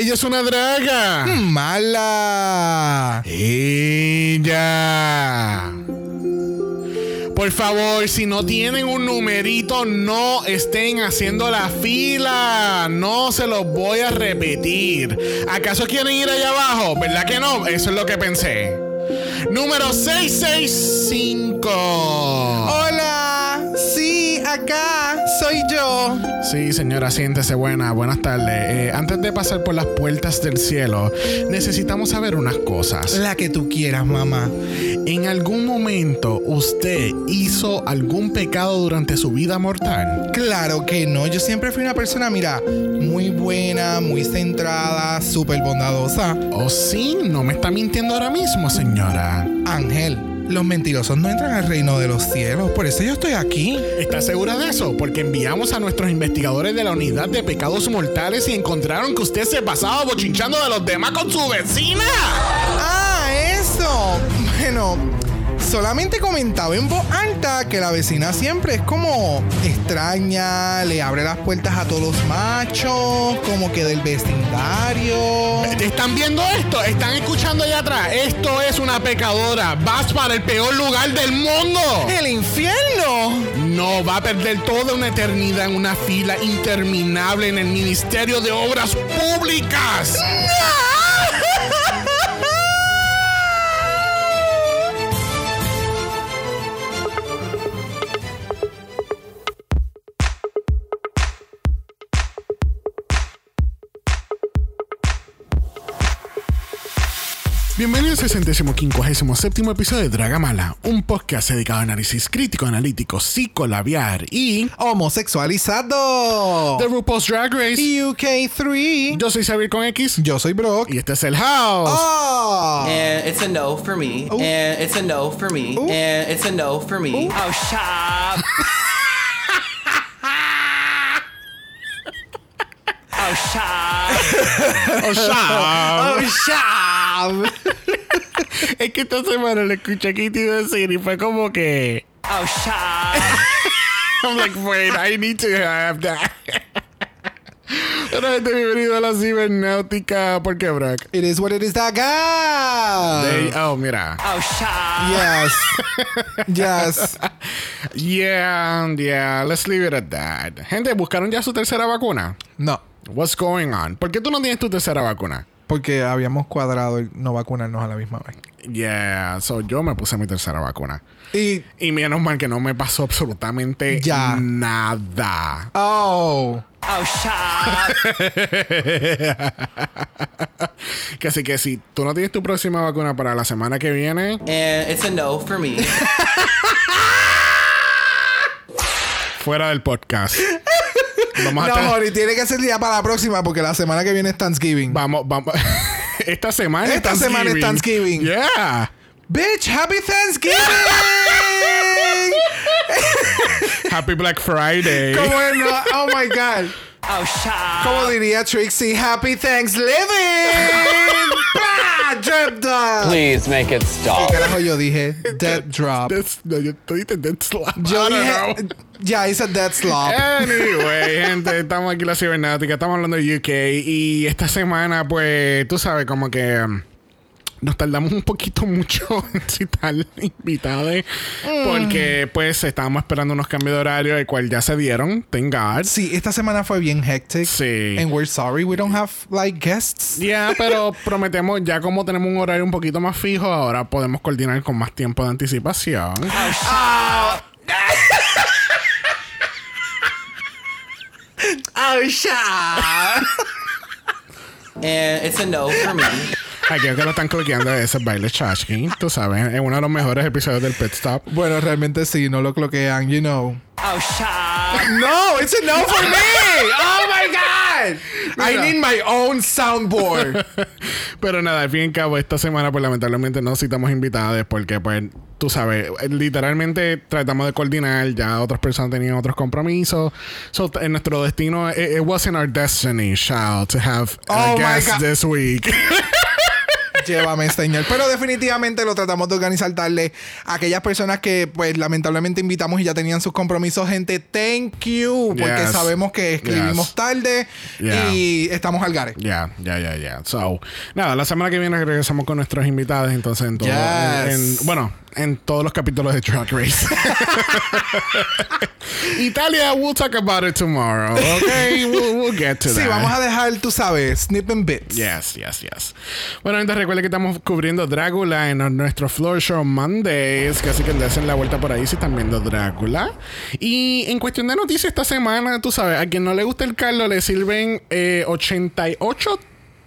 Ella es una draga. Mala. Ella. Por favor, si no tienen un numerito, no estén haciendo la fila. No se los voy a repetir. ¿Acaso quieren ir allá abajo? ¿Verdad que no? Eso es lo que pensé. Número 665. Acá soy yo. Sí, señora, siéntese buena. Buenas tardes. Eh, antes de pasar por las puertas del cielo, necesitamos saber unas cosas. La que tú quieras, mamá. ¿En algún momento usted hizo algún pecado durante su vida mortal? Claro que no. Yo siempre fui una persona, mira, muy buena, muy centrada, súper bondadosa. ¿O sí? ¿No me está mintiendo ahora mismo, señora? Ángel, los mentirosos no entran al reino de los cielos. Por eso yo estoy aquí. ¿Está segura de eso? Porque enviamos a nuestros investigadores de la unidad de pecados mortales y encontraron que usted se pasaba bochinchando de los demás con su vecina. Ah, eso. Bueno, solamente comentaba en voz alta que la vecina siempre es como extraña, le abre las puertas a todos los machos, como que del vecindario. ¿Están viendo esto? ¿Están escuchando allá atrás? Esto es una pecadora. Vas para el peor lugar del mundo. ¡El infierno! No, va a perder toda una eternidad en una fila interminable en el Ministerio de Obras Públicas. Bienvenidos al centésimo quincuagésimo séptimo episodio de Dragamala, un podcast dedicado a análisis crítico, analítico, psicolabiar y Homosexualizado. The RuPaul's Drag Race. UK3. Yo soy Xavier con X Yo soy Brock. y este es el House. Oh. And it's a no for me. And it's a no for me. And it's a no for me. Oh, shop. oh, shop. Oh, Shab. Oh, shab. es que esta semana le escuché a Kitty decir y fue como que. Oh, shop. I'm like, wait, I need to have that. Pero gente, bienvenido a la cibernáutica. ¿Por qué, Brock? It is what it is that guy. They- oh, mira. Oh, shop. Yes. yes. Yeah, yeah, let's leave it at that. Gente, ¿buscaron ya su tercera vacuna? No. What's going on? ¿Por qué tú no tienes tu tercera vacuna? Porque habíamos cuadrado el no vacunarnos a la misma vez. Yeah, so yo me puse mi tercera vacuna. Y. Y menos mal que no me pasó absolutamente Ya. nada. Oh. Oh, shop. Que así que si tú no tienes tu próxima vacuna para la semana que viene, And it's a no for me. fuera del podcast. Vamos a No, estar- Jori, tiene que ser ya para la próxima porque la semana que viene es Thanksgiving. Vamos, vamos. Esta semana es Esta semana es Thanksgiving. Yeah. Bitch, happy Thanksgiving. Happy Black Friday. ¿Cómo es? No? Oh my God. Oh. Como diría Trixie, happy Thanksgiving. Please make it ¿Qué stop. carajo yo dije? Dead drop. No, yo estoy intentando slap. Yo dije. Ya hice dead slop. Anyway, gente, estamos aquí en la cibernáutica, estamos hablando de UK y esta semana, pues, tú sabes, como que um, nos tardamos un poquito mucho en citar invitados porque, pues, estábamos esperando unos cambios de horario, el cual ya se dieron, thank God. Sí, esta semana fue bien hectic. Sí. And we're sorry we don't have like guests. Ya, pero prometemos, ya como tenemos un horario un poquito más fijo, ahora podemos coordinar con más tiempo de anticipación. Oh, shit. And it's a no for me. Aquí que lo están cloqueando ese baile Chashki, tú sabes, es uno de los mejores episodios del Pet Stop. Bueno, realmente sí, no lo cloquean, you know. Oh, shop. No, it's a no for me. Oh my god. I need my own soundboard. Pero nada, al fin y al cabo, esta semana, pues lamentablemente no citamos invitadas porque, pues, tú sabes, literalmente tratamos de coordinar, ya otras personas tenían otros compromisos. So, en nuestro destino, it, it wasn't our destiny, child, to have a Oh my guest God. this week. Llévame, señor. Pero definitivamente lo tratamos de organizar tarde. Aquellas personas que, pues, lamentablemente invitamos y ya tenían sus compromisos, gente, thank you. Porque Yes. sabemos que escribimos Yes. tarde Yeah. y estamos al gare. Ya, ya, ya, ya. So, nada, la semana que viene regresamos con nuestros invitados, entonces en todo, Yes. en- en- bueno, en todos los capítulos de Drag Race. Italia, we'll talk about it tomorrow, okay? We'll, we'll get to that. Sí, vamos a dejar, tú sabes, snip and bits. Yes, yes, yes. Bueno, gente, recuerden que estamos cubriendo Drácula en nuestro Floor Show Mondays, que así que hacen la vuelta por ahí si están viendo Drácula. Y en cuestión de noticias esta semana, tú sabes, a quien no le gusta el caldo le sirven eh, 88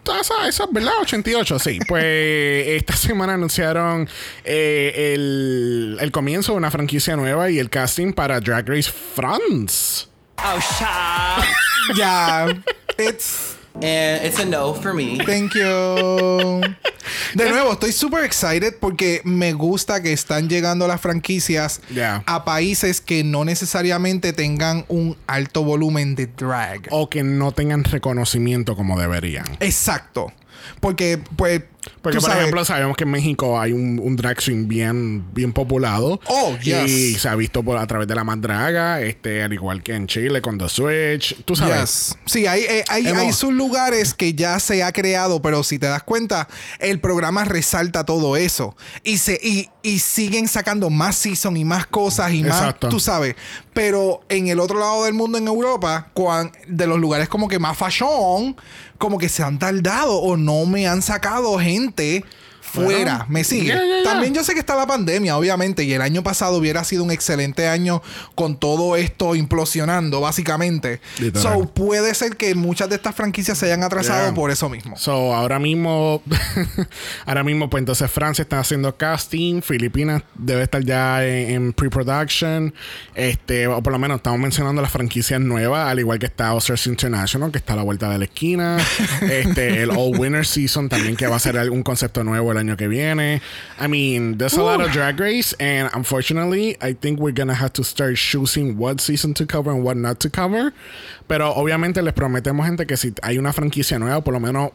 tazas, esas, ¿verdad? 88, sí. Pues esta semana anunciaron eh, el, el comienzo de una franquicia nueva y el casting para Drag Race France. Oh, shop. Ya. It's. And it's a no for me. Thank you. De nuevo, estoy super excited porque me gusta que están llegando las franquicias Yeah. a países que no necesariamente tengan un alto volumen de drag. O que no tengan reconocimiento como deberían. Exacto. Porque, pues, Porque, por sabes- ejemplo, sabemos que en México hay un, un drag scene bien, bien populado. Oh, yes. Y se ha visto por, a través de la Madraga, este, al igual que en Chile con The Switch. Tú sabes. Yes. Sí, hay, eh, hay, Hemos- hay sus lugares que ya se ha creado, pero si te das cuenta, el programa resalta todo eso. Y, se, y, y siguen sacando más season y más cosas y más, Exacto. tú sabes. Pero en el otro lado del mundo, en Europa, cuan- de los lugares como que más fashion, como que se han tardado o no me han sacado gente gente Fuera, Bueno, me sigue. También yo sé que está la pandemia, obviamente, y el año pasado hubiera sido un excelente año con todo esto implosionando, básicamente. So, puede ser que muchas de estas franquicias se hayan atrasado por eso mismo. So, ahora mismo, ahora mismo, pues entonces Francia está haciendo casting, Filipinas debe estar ya en, en pre-production, este, o por lo menos estamos mencionando las franquicias nuevas, al igual que está Oscars International, que está a la vuelta de la esquina, este, el All Winner Season también, que va a ser algún concepto nuevo el año que viene. I mean, there's a lot of drag race, and unfortunately, I think we're gonna have to start choosing what season to cover and what not to cover. Pero obviamente les prometemos, gente, que si hay una franquicia nueva, por lo menos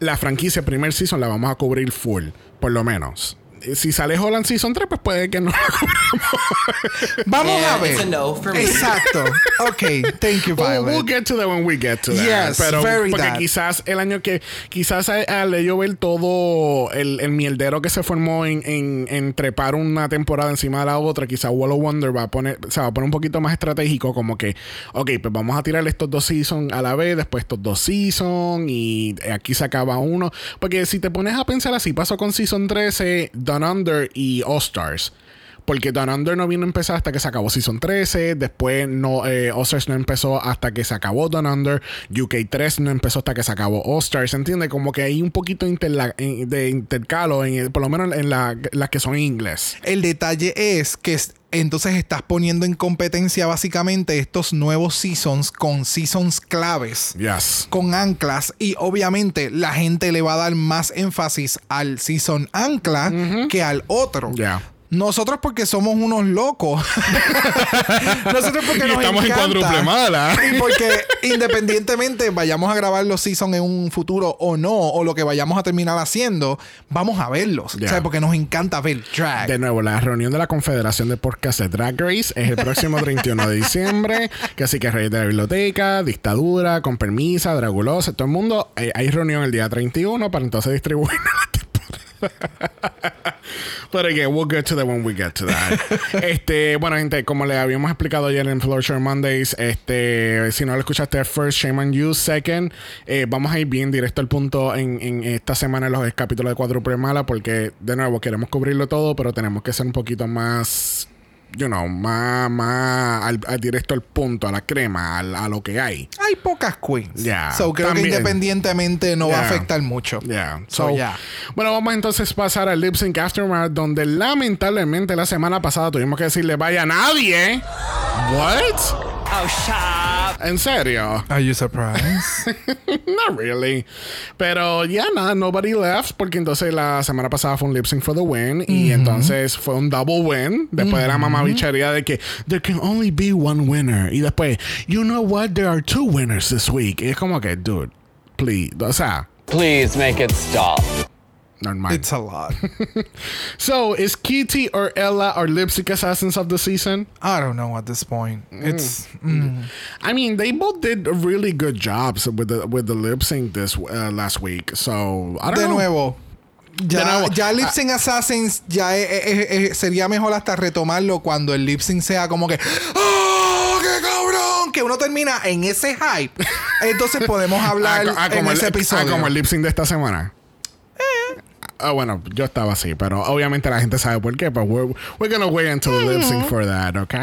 la franquicia primer season la vamos a cubrir full, por lo menos. Si sale Holland Season 3, pues puede que no cubramos. Vamos Yeah, a ver. it's a no for me. Exacto. Ok, thank you, We'll, Violet. we'll get to that when we get to that. Yes, Pero very porque that. quizás el año que quizás al yo ver todo el, el mierdero que se formó en, en, en trepar una temporada encima de la otra, quizás Wall of Wonder va a poner, se va a poner un poquito más estratégico, como que, ok, pues vamos a tirar estos dos seasons a la vez, después estos dos seasons, y aquí se acaba uno. Porque si te pones a pensar así, pasó con Season 13, Down Under y All Stars. Porque Down Under no vino a empezar hasta que se acabó Season 13. Después no, eh, All Stars no empezó hasta que se acabó Down Under. UK 3 no empezó hasta que se acabó All Stars. ¿Entiendes? Como que hay un poquito de intercalo, en, por lo menos en la- las que son en inglés. El detalle es que es- entonces estás poniendo en competencia básicamente estos nuevos seasons con seasons claves. Yes. con anclas y obviamente la gente le va a dar más énfasis al season ancla que al otro. Ya. Nosotros porque somos unos locos. Nosotros porque Y nos estamos en encanta. cuádruple mala. Y porque independientemente vayamos a grabar los seasons en un futuro o no, o lo que vayamos a terminar haciendo, vamos a verlos. Ya. O sea, porque nos encanta ver drag. De nuevo, la reunión de la Confederación de Podcast de Drag Race es el próximo 31 de diciembre. Que así que Reyes de la Biblioteca, Dictadura, Con Permisa, Dragulosa, todo el mundo. eh, hay reunión el día 31 para entonces distribuir la temporada. Pero again, we'll get to that when we get to that. este, bueno, gente, como le habíamos explicado ayer en Floor Show Mondays, este, si no lo escuchaste first, shame on you. Second, eh, vamos a ir bien directo al punto en, en esta semana en los capítulos de Cuádruple Mala, porque de nuevo queremos cubrirlo todo, pero tenemos que ser un poquito más you know, más, más al, al directo al punto, a la crema, al- a, lo que hay. Hay pocas queens. Ya, So creo también. que independientemente no va a afectar mucho. Yeah. So, So, yeah. Bueno, vamos entonces a pasar al Lip Sync Aftermath, donde lamentablemente la semana pasada tuvimos que decirle vaya a nadie. What? Oh, shop. ¿En serio? Are you surprised? Not really. Pero ya nada, nobody left porque entonces la semana pasada fue un lip sync for the win y entonces fue un double win después de la mamá bichería de que there can only be one winner y después you know what there are two winners this week y es como que dude please o sea Please make it stop. Normal. It's a lot. So, is Kitty or Ella our lip sync assassins of the season? I don't know at this point. It's mm. I mean, they both did really good jobs with the with the lip sync this uh, last week. So, I don't de know. nuevo. Ya, ya Lip Sync Assassins ya e- e- e- sería mejor hasta retomarlo cuando el lip sync sea como que ¡Oh, qué cabrón! Que uno termina en ese hype. Entonces podemos hablar Ah, en el, ese episodio. ah, como el lip sync de esta semana. Ah, bueno, yo estaba así, pero obviamente la gente sabe por qué, pero we're, we're gonna wait until the lip sync for that, ¿ok?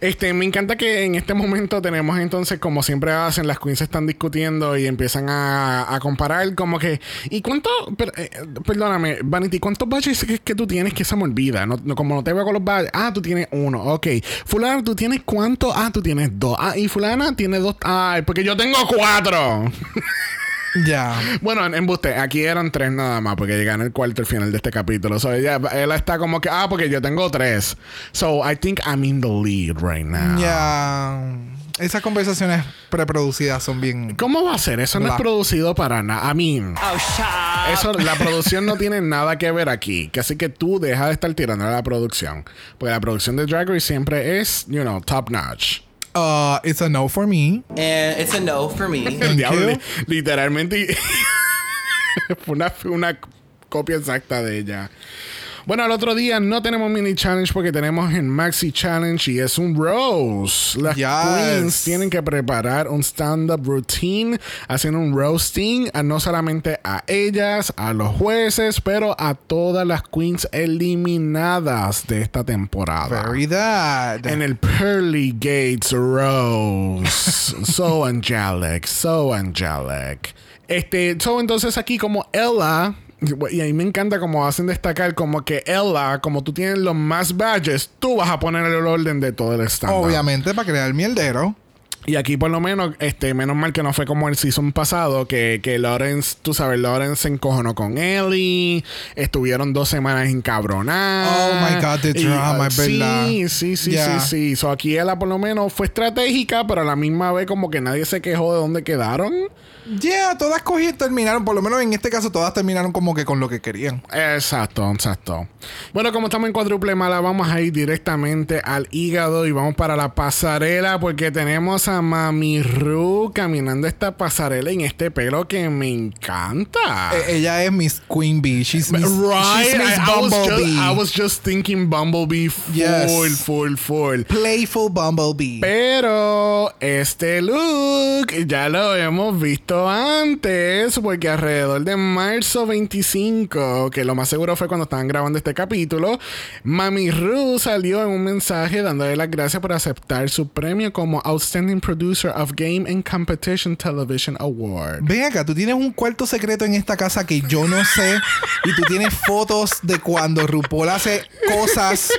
Este, me encanta que en este momento tenemos entonces, como siempre hacen, las queens están discutiendo y empiezan a, a comparar como que, ¿y cuánto, per- eh, perdóname, Vanity, cuántos badges que, que tú tienes que se me olvida? No, no- como no te veo con los badges, ah, tú tienes uno, ok. Fulana, ¿tú tienes cuánto? Ah, tú tienes dos. Ah, y fulana tiene dos, ay, porque yo tengo cuatro. Ya. Bueno, en embuste, aquí eran tres nada más, porque llegan el cuarto al final de este capítulo. So, ella, ella está como que, ah, porque yo tengo tres. So, I think I'm in the lead right now. Ya. Esas conversaciones preproducidas son bien. ¿Cómo va a ser? Eso no es La- producido para nada. I mean, Oh, eso, la producción no tiene nada que ver aquí. Que así que tú deja de estar tirando a la producción. Porque la producción de Drag Race siempre es, you know, top notch. Uh, it's a no for me. And it's a no for me. El diablo, literalmente fue una, una copia exacta de ella. Bueno, al otro día no tenemos mini challenge porque tenemos el maxi challenge y es un rose. Las Yes. queens tienen que preparar un stand-up routine haciendo un roasting a no solamente a ellas, a los jueces, pero a todas las queens eliminadas de esta temporada. Very that. En el Pearly Gates Rose. so angelic, so angelic. Este, so entonces aquí como Ella, y ahí me encanta como hacen destacar como que Ella, como tú tienes los más badges, tú vas a poner el orden de todo el stand Obviamente, para crear mierdero. y aquí por lo menos, este, menos mal que no fue como el season pasado, que, que Lawrence, tú sabes, Lawrence se encojonó con Ellie, estuvieron dos semanas encabronadas. Oh my God, the drama, uh, es verdad. Sí, sí, sí, Yeah. sí, sí. So aquí ella por lo menos fue estratégica, pero a la misma vez como que nadie se quejó de dónde quedaron. Yeah, todas cogieron, terminaron, por lo menos en este caso, todas terminaron como que con lo que querían. Exacto, exacto. Bueno, como estamos en cuádruple mala, vamos a ir directamente al hígado y vamos para la pasarela porque tenemos a Mami Ru caminando esta pasarela en este pelo que me encanta. Eh, ella es Miss Queen Bee. She's Miss, right, she's Miss I, I was just, Bumblebee. I was just thinking Bumblebee full, Yes. full, full. Playful Bumblebee. Pero este look ya lo hemos visto antes, porque alrededor de marzo 25, que lo más seguro fue cuando estaban grabando este capítulo, Mami Ru salió en un mensaje dándole las gracias por aceptar su premio como Outstanding Producer of Game and Competition Television Award. Ven acá, tú tienes un cuarto secreto en esta casa que yo no sé. y tú tienes fotos de cuando RuPaul hace cosas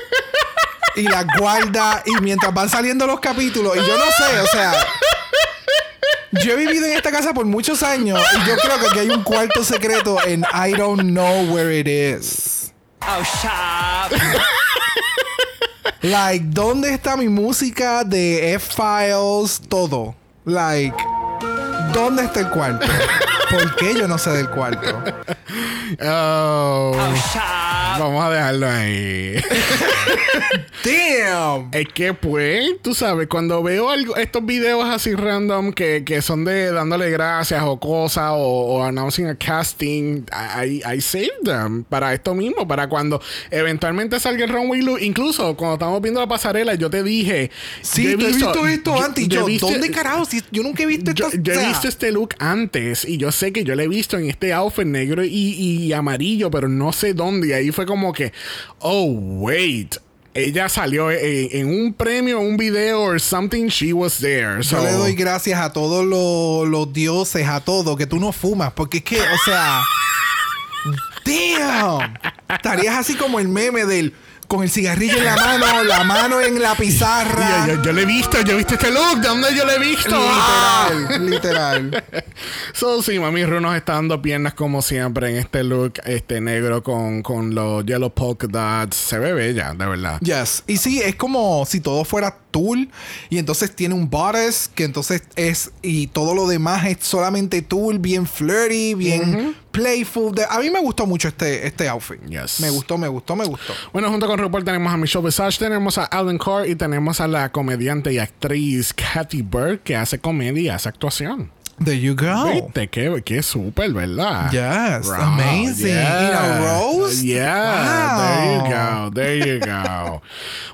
y las guarda. Y mientras van saliendo los capítulos. Y yo no sé, o sea. Yo he vivido en esta casa por muchos años. Y yo creo que aquí hay un cuarto secreto en I don't know where it is. Oh, shut Like, ¿dónde está mi música de F-Files? Todo. Like, ¿dónde está el cuarto? ¿Por qué yo no sé del cuarto? Oh, Oh, vamos a dejarlo ahí. Damn. Es que pues, tú sabes, cuando veo algo, estos videos así random que, que son de dándole gracias o cosas o, o announcing a casting, I, I save them para esto mismo, para cuando eventualmente salga el runway look. Incluso cuando estamos viendo la pasarela, yo te dije, Sí, yo tú he visto esto yo- antes. Yo ¿dónde carajo? Si yo nunca he visto esto. yo he visto este look antes y yo sé que yo lo he visto en este outfit negro y, y amarillo, pero no sé dónde. Y ahí fue como que, oh, wait. Ella salió en, en un premio, un video or something, she was there. Yo So, le doy gracias a todos los, los dioses, a todo, que tú no fumas. Porque es que, o sea. damn. Estarías así como el meme del. Con el cigarrillo en la mano, la mano en la pizarra. yo, yo- yo le he visto, yo he visto este look, ¿de dónde yo le he visto? Ah. Literal, literal. So, sí, Mami Ru nos está dando piernas como siempre en este look este negro con, con los yellow polka dots. Se ve bella, de verdad. Yes. Y sí, es como si todo fuera tul y entonces tiene un bodice que entonces es y todo lo demás es solamente tul, bien flirty, bien playful. De- a mí me gustó mucho este, este outfit. Yes. Me gustó, me gustó, me gustó. Bueno, junto con RuPaul tenemos a Michelle Visage, tenemos a Alan Carr y tenemos a la comediante y actriz Kathy Burke que hace comedia y hace actuación. There you go. Viste, qué, qué súper, ¿verdad? Yes, Wow, amazing. In a roast? Yeah, there you Wow. go, there you go.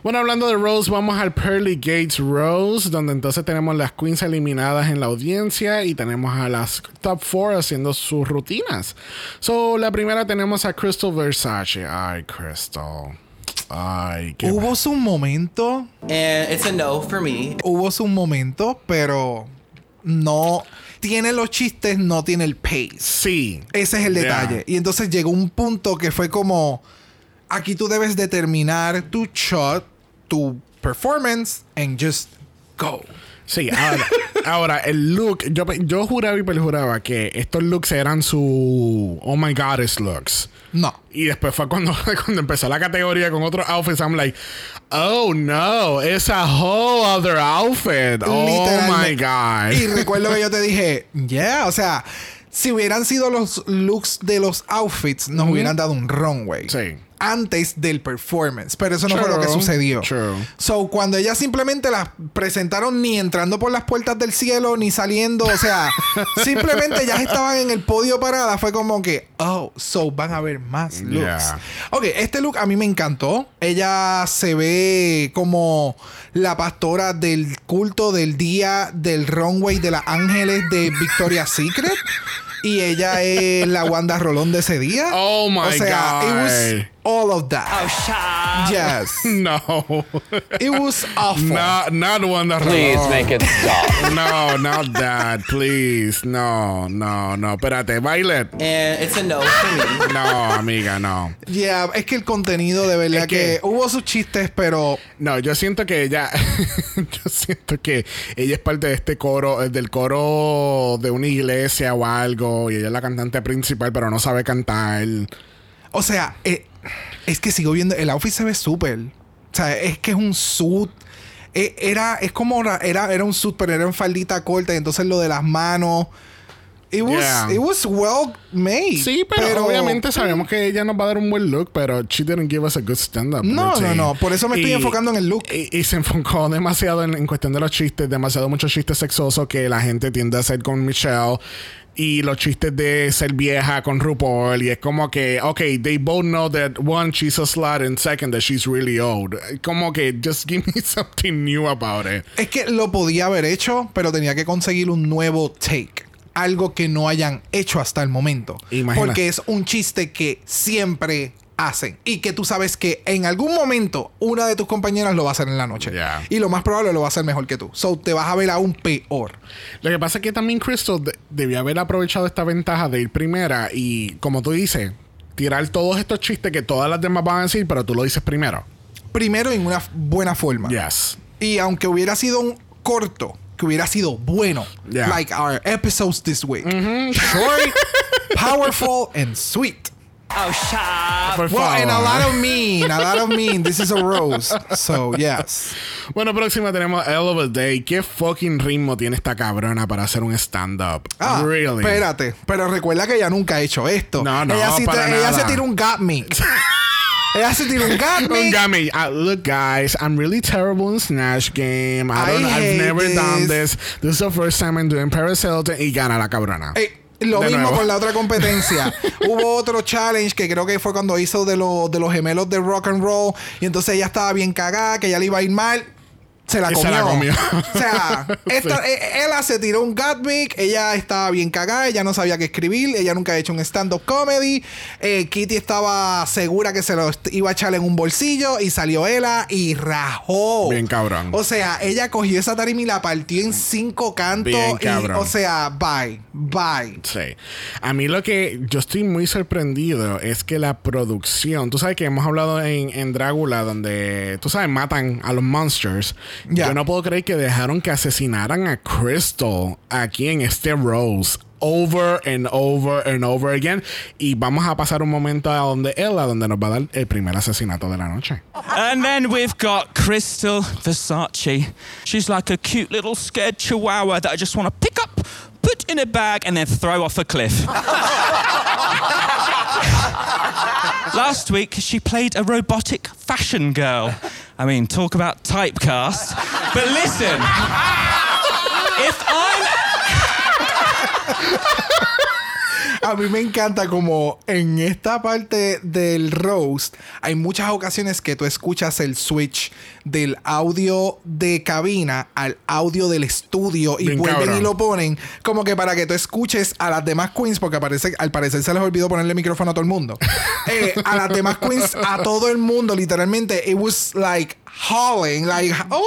bueno, hablando de Rose, vamos al Pearly Gates Rose, donde entonces tenemos las queens eliminadas en la audiencia y tenemos a las top four haciendo sus rutinas. So, la primera tenemos a Crystal Versace. Ay, Crystal. Ay, qué Hubo su momento, And it's a no for me. hubo su momento, pero no tiene los chistes, no tiene el pace. Sí. Ese es el Yeah. detalle. Y entonces llegó un punto que fue como, aquí tú debes determinar tu shot, tu performance, and just go. Sí, ahora, ahora el look, yo, yo juraba y perjuraba que estos looks eran su oh my goddess looks. No. Y después fue cuando, cuando empezó la categoría con otros outfits, I'm like, oh no, it's a whole other outfit. Oh my god. Y recuerdo que yo te dije, yeah, o sea, si hubieran sido los looks de los outfits, nos hubieran dado un runway. Sí. Antes del performance. Pero eso no fue lo que sucedió. true. So, cuando ellas simplemente las presentaron ni entrando por las puertas del cielo, ni saliendo, o sea, simplemente ellas estaban en el podio parada, fue como que, oh, so van a haber más looks. Yeah. Ok, este look a mí me encantó. Ella se ve como la pastora del culto del día del runway de las ángeles de Victoria's Secret. Y ella es la Wanda Rolón de ese día. Oh my o sea, it was God. All of that. Oh, shut. Yes. No. It was awful. not, not Wanda Please Rolón. make it stop. No, not that. Please. No, no, no. Espérate, Violet. And it's a no for me. No, amiga, no. Yeah, es que el contenido de verdad Es que, que- hubo sus chistes, pero No, yo siento que ella. yo siento que ella es parte de este coro, eh, del coro de una iglesia o algo. Y ella es la cantante principal, pero no sabe cantar. O sea, eh, es que sigo viendo. El outfit se ve súper. O sea, es que es un suit. Eh, era, es como ra- era, era un suit, pero era en faldita corta. Y entonces lo de las manos. It was, Yeah. it was well made. Sí, pero, obviamente sabemos que ella nos va a dar un buen look, pero she didn't give us a good stand-up. No, routine. no, no, por eso me estoy enfocando en el look. Y, y se enfocó demasiado en, en cuestión de los chistes, demasiado muchos chistes sexosos que la gente tiende a hacer con Michelle. Y los chistes de ser vieja con RuPaul. Y es como que, ok, they both know that one, she's a slut, and second, that she's really old. Como que, just give me something new about it. Es que lo podía haber hecho, pero tenía que conseguir un nuevo take. Algo que no hayan hecho hasta el momento. Imagina. Porque es un chiste que siempre hacen. Y que tú sabes que en algún momento una de tus compañeras lo va a hacer en la noche. Yeah. Y lo más probable lo va a hacer mejor que tú. So te vas a ver aún peor. Lo que pasa es que también Crystal de- debió haber aprovechado esta ventaja de ir primera y, como tú dices, tirar todos estos chistes que todas las demás van a decir, pero tú lo dices primero. Primero en una buena forma. Yes. Y aunque hubiera sido un corto, que hubiera sido bueno. Yeah. Like our episodes this week. Short, powerful, and sweet. Oh, shut up. Por Well, and a lot of mean, a lot of mean. This is a rose. So, yes. Bueno, próxima tenemos Hell of a Day. ¿Qué fucking ritmo tiene esta cabrona para hacer un stand-up? Ah, really? espérate. Pero recuerda que ella nunca ha hecho esto. No, no, ella, sí para te- ella se tira un got me. ella se tira un got me. Un gummy. Uh, look, guys, I'm really terrible in Snatch Game. I I don't, I've hate never done this. this. Is the first time I'm doing Paris Hilton y gana la cabrona. Eh, lo De mismo nuevo. con la otra competencia. Hubo otro challenge que creo que fue cuando hizo de, los de los gemelos de rock and roll. Y entonces ella estaba bien cagada, que ella le iba a ir mal. Se la Y comió. se la comió. O sea, esta, ella se tiró un Gatmic, ella estaba bien cagada, ella no sabía qué escribir, ella nunca ha hecho un stand-up comedy. Eh, Kitty estaba segura que se lo iba a echar en un bolsillo y salió ella y rajó. Bien cabrón. O sea, ella cogió esa tarima y la partió en cinco cantos. Bien y, cabrón. o sea, bye, bye. Sí. A mí lo que yo estoy muy sorprendido es que la producción, tú sabes que hemos hablado en, en Drácula donde, tú sabes, matan a los monsters. Ya. Yo no puedo creer que dejaron que asesinaran a Crystal aquí en este Rose. over and over and over again. Y vamos a pasar un momento a donde Ella, donde nos va a dar el primer asesinato de la noche. And then we've got Crystal Versace. She's like a cute little scared chihuahua that I just want to pick up, put in a bag, and then throw off a cliff. Last week, she played a robotic fashion girl. I mean, talk about typecast. But listen, if I'm A mí me encanta como en esta parte del roast hay muchas ocasiones que tú escuchas el switch del audio de cabina al audio del estudio y Bien vuelven cabrón. y lo ponen como que para que tú escuches a las demás queens porque parece, al parecer se les olvidó ponerle micrófono a todo el mundo. Eh, a las demás queens, a todo el mundo, literalmente, it was like hauling, like, o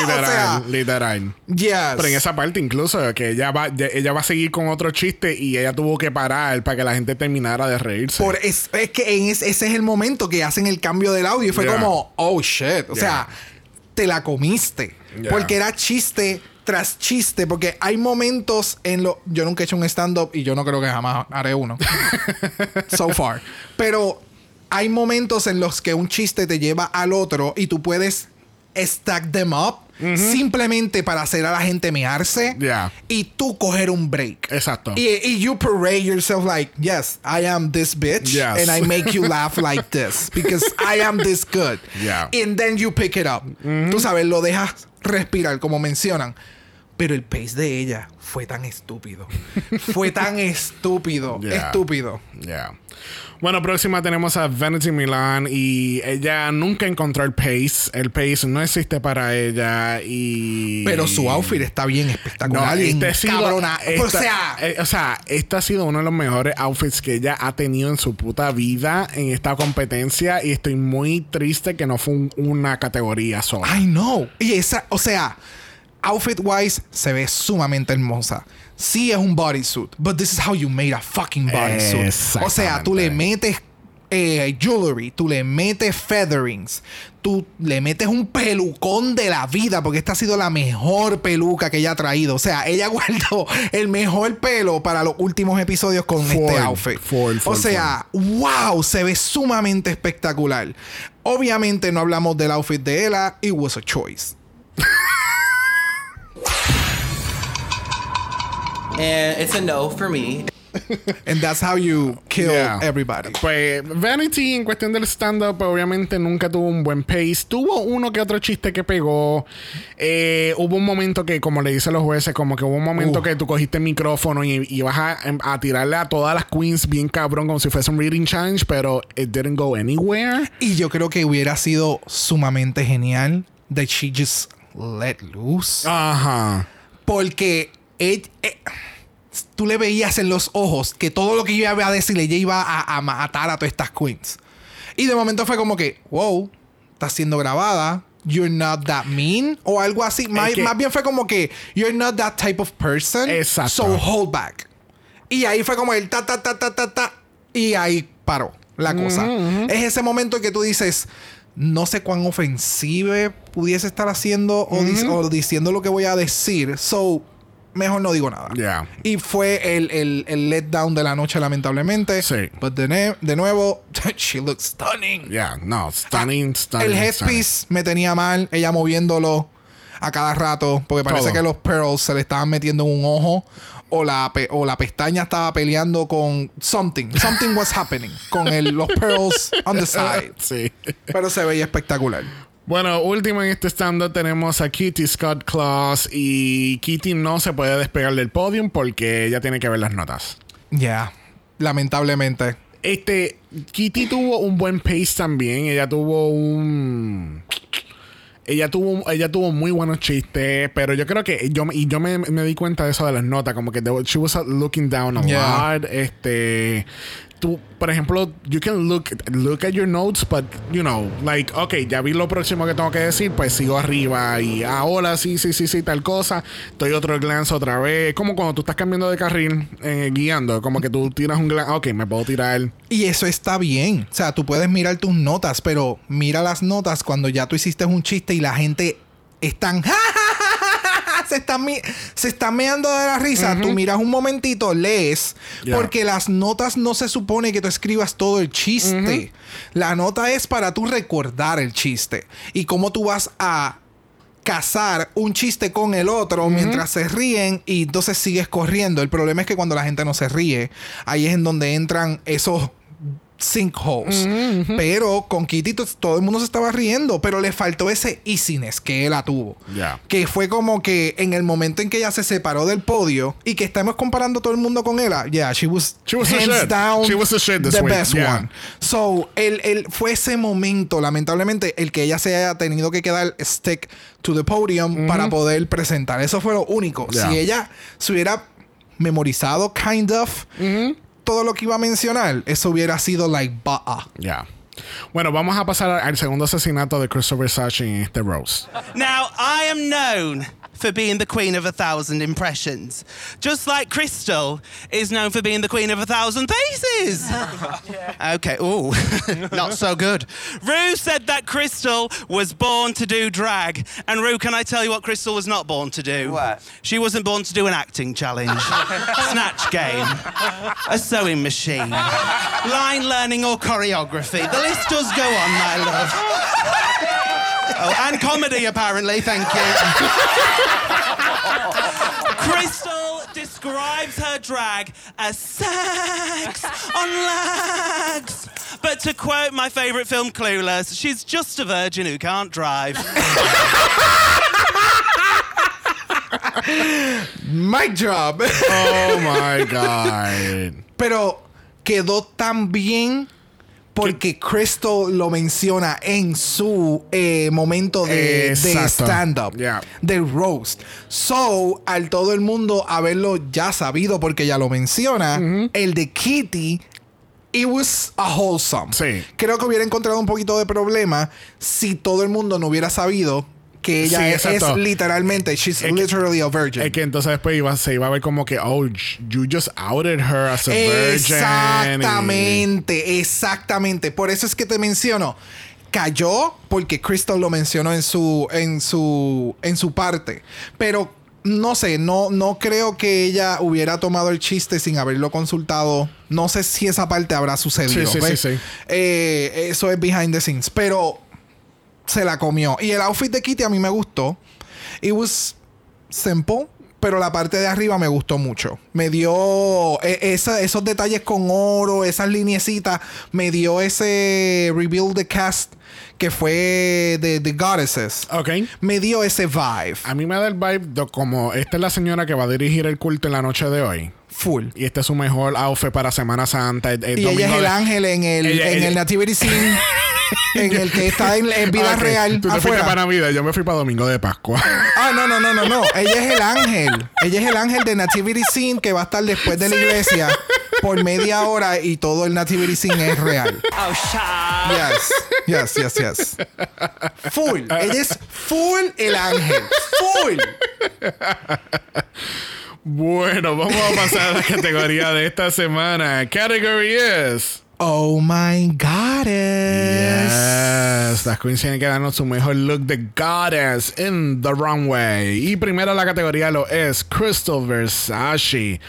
Literal, sea, literal. yes. Pero en esa parte incluso que ella va, ella va a seguir con otro chiste y ella tuvo que parar para que la gente terminara de reírse. Por es, es que en es- ese es el momento que hacen el cambio del audio y fue Yeah. como, oh shit. O Yeah. sea, te la comiste. Yeah. Porque era chiste tras chiste. Porque hay momentos en lo. Yo nunca he hecho un stand-up y yo no creo que jamás haré uno. so far. Pero hay momentos en los que un chiste te lleva al otro y tú puedes stack them up. Simplemente para hacer a la gente mearse Yeah. y tú coger un break. Exacto. Y, y you parade yourself like, yes, I am this bitch, Yes. and I make you laugh like this because I am this good. Yeah. And then you pick it up. Tú sabes, lo dejas respirar, como mencionan. Pero el pace de ella fue tan estúpido. fue tan estúpido. Yeah. Estúpido. Yeah. Bueno, próxima tenemos a Vanity Milan y ella nunca encontró el pace. El pace no existe para ella y... Pero su outfit está bien espectacular. este sido- cabrona. o esta- sea, eh, o sea, este ha sido uno de los mejores outfits que ella ha tenido en su puta vida en esta competencia y estoy muy triste que no fue un- una categoría sola. I know. Y esa, o sea, outfit wise se ve sumamente hermosa. Sí es un bodysuit, but this is how you made a fucking bodysuit. O sea, tú le metes eh, jewelry, tú le metes featherings, tú le metes un pelucón de la vida, porque esta ha sido la mejor peluca que ella ha traído. O sea, ella guardó el mejor pelo para los últimos episodios con este outfit. o sea, wow, se ve sumamente espectacular. Obviamente no hablamos del outfit de Ella, it was a choice. And it's a no for me. And that's how you kill Yeah. everybody. Pues Vanity en cuestión del stand-up obviamente nunca tuvo un buen pace. Tuvo uno que otro chiste que pegó. Eh, hubo un momento que, como le dicen los jueces, como que hubo un momento Uf. que tú cogiste el micrófono y ibas a, a tirarle a todas las queens bien cabrón como si fuese un reading challenge, pero it didn't go anywhere. Y yo creo que hubiera sido sumamente genial that she just let loose. Ajá. Porque eh, tú le veías en los ojos que todo lo que ella iba a decir, ella iba a, a matar a todas estas queens. Y de momento fue como que, wow, está siendo grabada. You're not that mean. O algo así. Más, que- más bien fue como que, you're not that type of person. Exacto. So hold back. Y ahí fue como el ta, ta, ta, ta, ta, ta. Y ahí paró la cosa. Es ese momento en que tú dices, no sé cuán ofensive pudiese estar haciendo o, dic- o diciendo lo que voy a decir. So, mejor no digo nada. Yeah. Y fue el, el, el letdown de la noche, lamentablemente. Sí. But de, ne- de nuevo, she looks stunning. Yeah, no, stunning, stunning. el stunning. headpiece me tenía mal, ella moviéndolo a cada rato, porque parece Todo. que los pearls se le estaban metiendo en un ojo. O la, o la pestaña estaba peleando con something. Something was happening con el- los pearls on the side. Sí. Pero se veía espectacular. Bueno, último en este stand tenemos a Kitty Scott Claus y Kitty no se puede despegar del podium porque ella tiene que ver las notas. Ya, lamentablemente. Este, Kitty tuvo un buen pace también. Ella tuvo un. Ella tuvo, ella tuvo muy buenos chistes, pero yo creo que yo, y yo me, me di cuenta de eso de las notas, como que they she was looking down a Yeah. lot. Este, por ejemplo, you can look, look at your notes, but you know, like, ok, ya vi lo próximo que tengo que decir, pues sigo arriba y ahora sí, sí, sí, sí, tal cosa. Doy otro glance otra vez. Como cuando tú estás cambiando de carril, eh, guiando, como que tú tiras un glance, ok, me puedo tirar. Y eso está bien. O sea, tú puedes mirar tus notas, pero mira las notas cuando ya tú hiciste un chiste y la gente están te se está meando de la risa, tú miras un momentito, lees, Yeah. porque las notas no se supone que tú escribas todo el chiste. La nota es para tú recordar el chiste y cómo tú vas a casar un chiste con el otro mientras se ríen y entonces sigues corriendo. El problema es que cuando la gente no se ríe, ahí es en donde entran esos sinkholes. Pero con Kitty to- todo el mundo se estaba riendo, pero le faltó ese easiness que él la tuvo. Ya. Que fue como que en el momento en que ella se separó del podio y que estamos comparando todo el mundo con ella, yeah, she was, She was hands shit. down She was the shit this the week, best yeah. one. So, el, el- fue ese momento, lamentablemente, el que ella se haya tenido que quedar stick to the podium para poder presentar. Eso fue lo único. Yeah. Si ella se hubiera memorizado, kind of, todo lo que iba a mencionar, eso hubiera sido like, bah. Ya. Bueno, vamos a pasar al segundo asesinato de Christopher Sachi en este roast. Now, I am known for being the queen of a thousand impressions. Just like Crystal is known for being the queen of a thousand faces. Okay, ooh, not so good. Rue said that Crystal was born to do drag. And Rue, can I tell you what Crystal was not born to do? What? She wasn't born to do an acting challenge, snatch game, a sewing machine, line learning, or choreography. The list does go on, my love. Oh, and comedy, apparently. Thank you. Crystal describes her drag as sex on legs. But to quote my favourite film, Clueless, she's just a virgin who can't drive. Mic drop. Oh my God. Pero quedó tan bien porque Crystal lo menciona en su eh, momento de, stand-up, Yeah. del roast. So, al todo el mundo haberlo ya sabido porque ya lo menciona, el de Kitty. It was a wholesome. Sí. Creo que hubiera encontrado un poquito de problema si todo el mundo no hubiera sabido que ella Sí, es, literalmente, she's Es que- literally a virgin. Es que entonces después iba, se iba a ver como que, oh, you just outed her as a virgin. Exactamente, exactamente. Por eso es que te menciono. Cayó porque Crystal lo mencionó en su, en su, en su parte. Pero no sé, no, no creo que ella hubiera tomado el chiste sin haberlo consultado. No sé si esa parte habrá sucedido. Sí, sí, sí. Eh, eso es behind the scenes. Pero se la comió. Y el outfit de Kitty a mí me gustó. It was simple. Pero la parte de arriba me gustó mucho. Me dio e- esa- esos detalles con oro, esas lineecitas. Me dio ese reveal de cast que fue de The Goddesses. Ok. Me dio ese vibe. A mí me da el vibe de como esta es la señora que va a dirigir el culto en la noche de hoy. Full. Y este es su mejor outfit para Semana Santa. el- el Y ella es el de- ángel en el, Ella- en ella- el Nativity Scene. en el que está en, en vida Ok, real. Tú te fuiste para Navidad, yo me fui para Domingo de Pascua. Ah, no, no, no, no, no. Ella es el ángel. Ella es el ángel de Nativity Scene que va a estar después de la iglesia por media hora y todo el Nativity Scene es real. Oh, Yes, yes, yes, yes. Full. Ella es full el ángel. Full. bueno, vamos a pasar a la categoría de esta semana. Category is. Oh my goddess. Yes, las queens tienen que darnos su mejor look de Goddess in the runway. Y primero la categoría lo es Crystal Versace.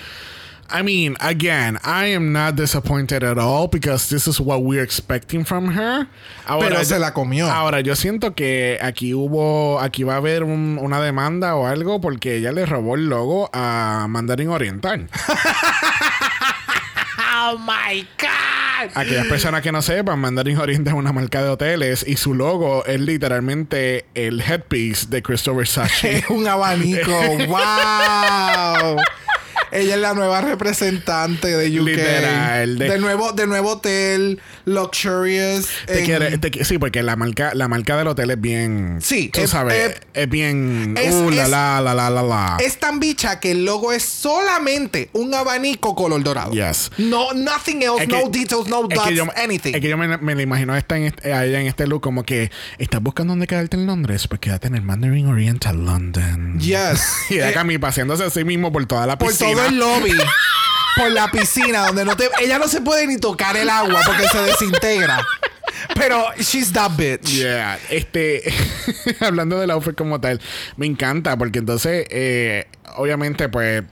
I mean, again, I am not disappointed at all because this is what we're expecting from her. Pero se la comió. Ahora, yo siento que aquí hubo, aquí va a haber un- una demanda o algo porque ella le robó el logo a Mandarin Oriental. Oh my god. Aquellas personas que no sepan, Mandarin Oriental es una marca de hoteles y su logo es literalmente el headpiece de Christopher Versace. Es un abanico. wow. Ella es la nueva representante de UK. Literal, de- del nuevo, del nuevo hotel Luxurious. Te en- quiere- te sí, porque la marca, la marca del hotel es bien. Sí, tú es- sabes, es- es, bien. es- uh, la, la, la, la, la, la. Es tan bicha que el logo es solamente un abanico color dorado. Yes. No, nothing else, Es que- no details, no dots, yo, anything. Es que yo me, me la imagino esta en este- a ella en este look como que estás buscando dónde quedarte en Londres, pues quédate en el Mandarin Oriental London. Yes. Y de Eh, acá mi paseándose a sí mismo por toda la por piscina. todo el lobby. por la piscina donde no te ella no se puede ni tocar el agua porque se desintegra. Pero she's that bitch. Yeah, este, hablando del outfit como tal, me encanta porque entonces, eh, obviamente, pues,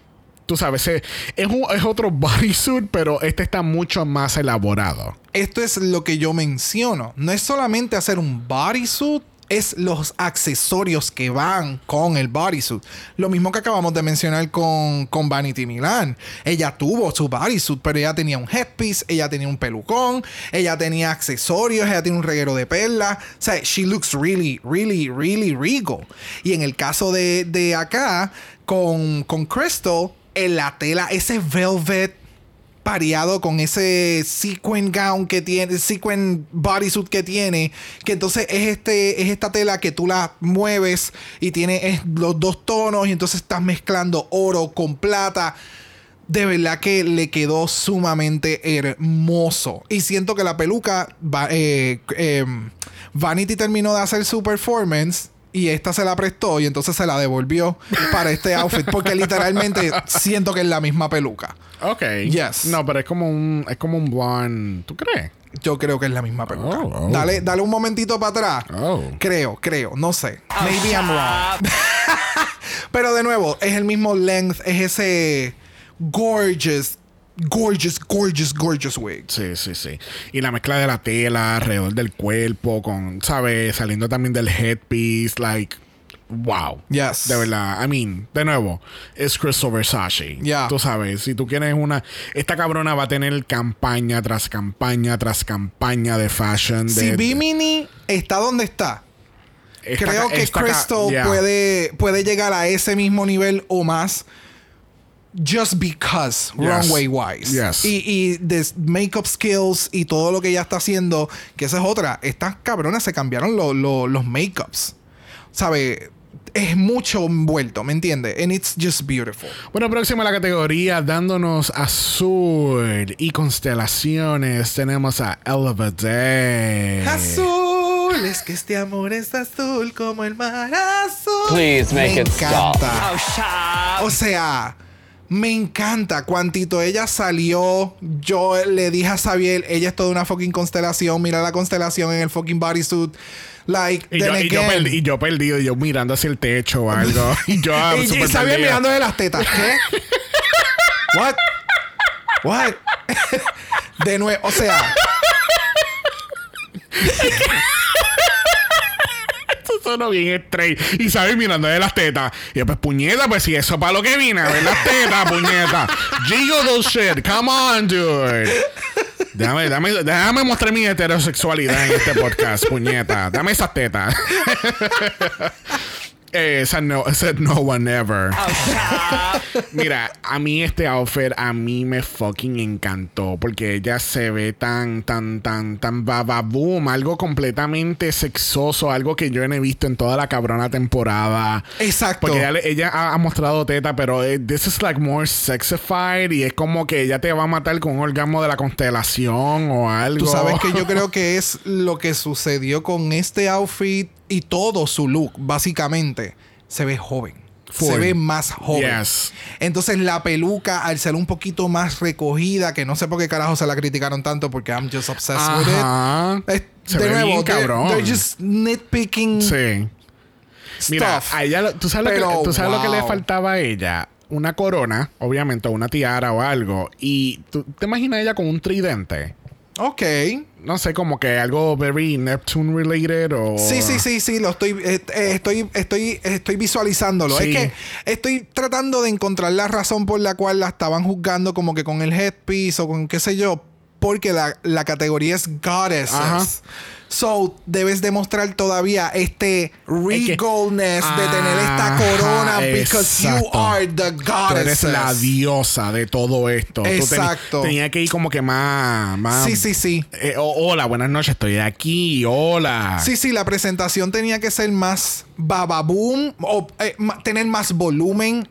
tú sabes, eh, es, un- es otro bodysuit, pero este está mucho más elaborado. Esto es lo que yo menciono. No es solamente hacer un bodysuit, es los accesorios que van con el bodysuit. Lo mismo que acabamos de mencionar con, con Vanity Milan. Ella tuvo su bodysuit, pero ella tenía un headpiece, ella tenía un pelucón, ella tenía accesorios, ella tiene un reguero de perlas. O sea, she looks really, really, really regal. Y en el caso de, de acá, con, con Crystal, en la tela, ese velvet pareado con ese sequin gown que tiene, sequin bodysuit que tiene, que entonces es este es esta tela que tú la mueves y tiene los dos tonos y entonces estás mezclando oro con plata. De verdad que le quedó sumamente hermoso. Y siento que la peluca, va- eh, eh, Vanity terminó de hacer su performance y esta se la prestó y entonces se la devolvió para este outfit. Porque literalmente siento que es la misma peluca. Ok. Yes. No, pero es como un, es como un blonde. ¿Tú crees? Yo creo que es la misma peluca. Oh, oh. Dale, dale un momentito para atrás. Oh. Creo, creo, no sé. Maybe I'm wrong. Pero de nuevo, es el mismo length, es ese gorgeous, gorgeous, gorgeous, gorgeous wig. Sí, sí, sí. Y la mezcla de la tela alrededor del cuerpo, con, ¿sabes? Saliendo también del headpiece, like, wow. Yes. De verdad. I mean, de nuevo, es Crystal Versace. Yeah. Tú sabes, si tú quieres una. Esta cabrona va a tener campaña tras campaña tras campaña de fashion. Si de, Bimini está donde está, esta creo que Crystal yeah. puede, puede llegar a ese mismo nivel o más. Just because, Yes. runway wise. Yes. Y, y de makeup skills y todo lo que ella está haciendo, que esa es otra. Estas cabronas se cambiaron lo- lo- los makeups. ¿Sabe? Es mucho envuelto, ¿me entiendes? And it's just beautiful. Bueno, próxima a la categoría, dándonos azul y constelaciones, tenemos a Elevate. Azul, es que este amor es azul como el mar azul. Please make Me it encanta. stop. Oh, O sea, me encanta. Cuantito ella salió, yo le dije a Xavier, ella es toda una fucking constelación. Mira la constelación en el fucking bodysuit. Like, Y yo, y, yo perdi- y yo perdido, y yo mirando hacia el techo o algo. y yo ah, Y- y Xavier de las tetas. ¿Qué? What? What? de nuevo, o sea, sonó bien straight. Y sabes mirando de las tetas. Y yo, pues puñeta, pues si eso para lo que vine, a ver las tetas, puñeta. Jiggle shit. Come on, dude. Déjame, déjame, déjame mostrar mi heterosexualidad en este podcast, puñeta. Dame esas tetas. Eh, esa no, said no one ever. Mira, a mí este outfit a mí me fucking encantó porque ella se ve tan, tan, tan, tan bababoom, algo completamente sexoso, algo que yo no he visto en toda la cabrona temporada. Exacto. Porque ella, le- ella ha, ha mostrado teta, pero eh, this is like more sexified y es como que ella te va a matar con un orgasmo de la constelación o algo. Tú sabes que yo creo que es lo que sucedió con este outfit y todo su look, básicamente. Se ve joven. Se ve más joven. Yes. Entonces la peluca, al ser un poquito más recogida, que no sé por qué carajo se la criticaron tanto, porque I'm just obsessed with it. Ajá. Es- Se de ve nuevo, bien they're- cabrón. They're just nitpicking Sí. Mira, stuff. a ella, lo- ¿tú sabes, lo que, tú sabes lo que le faltaba a ella? Una corona, obviamente, o una tiara o algo. Y tú te imaginas ella con un tridente. Ok. No sé, como que algo very Neptune related o. Sí, sí, sí, sí, lo estoy, eh, eh, estoy, estoy, estoy visualizándolo. Sí. Es que estoy tratando de encontrar la razón por la cual la estaban juzgando como que con el headpiece o con qué sé yo, porque la, la categoría es goddesses. Ajá. So, debes demostrar todavía este regalness de tener esta Ajá, corona because you are the Tú goddess. eres la diosa de todo esto. Tú Exacto. tenía que ir como que más. más Sí, sí, sí. eh, hola, buenas noches, estoy aquí. Hola. Sí, sí, la presentación tenía que ser más bababoom o eh, tener más volumen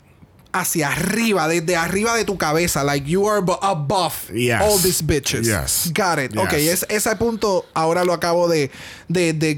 hacia arriba, desde arriba de tu cabeza. Like you are above Yes. all these bitches. Yes. Got it. Yes. Ok, es, ese punto ahora lo acabo de. de, de,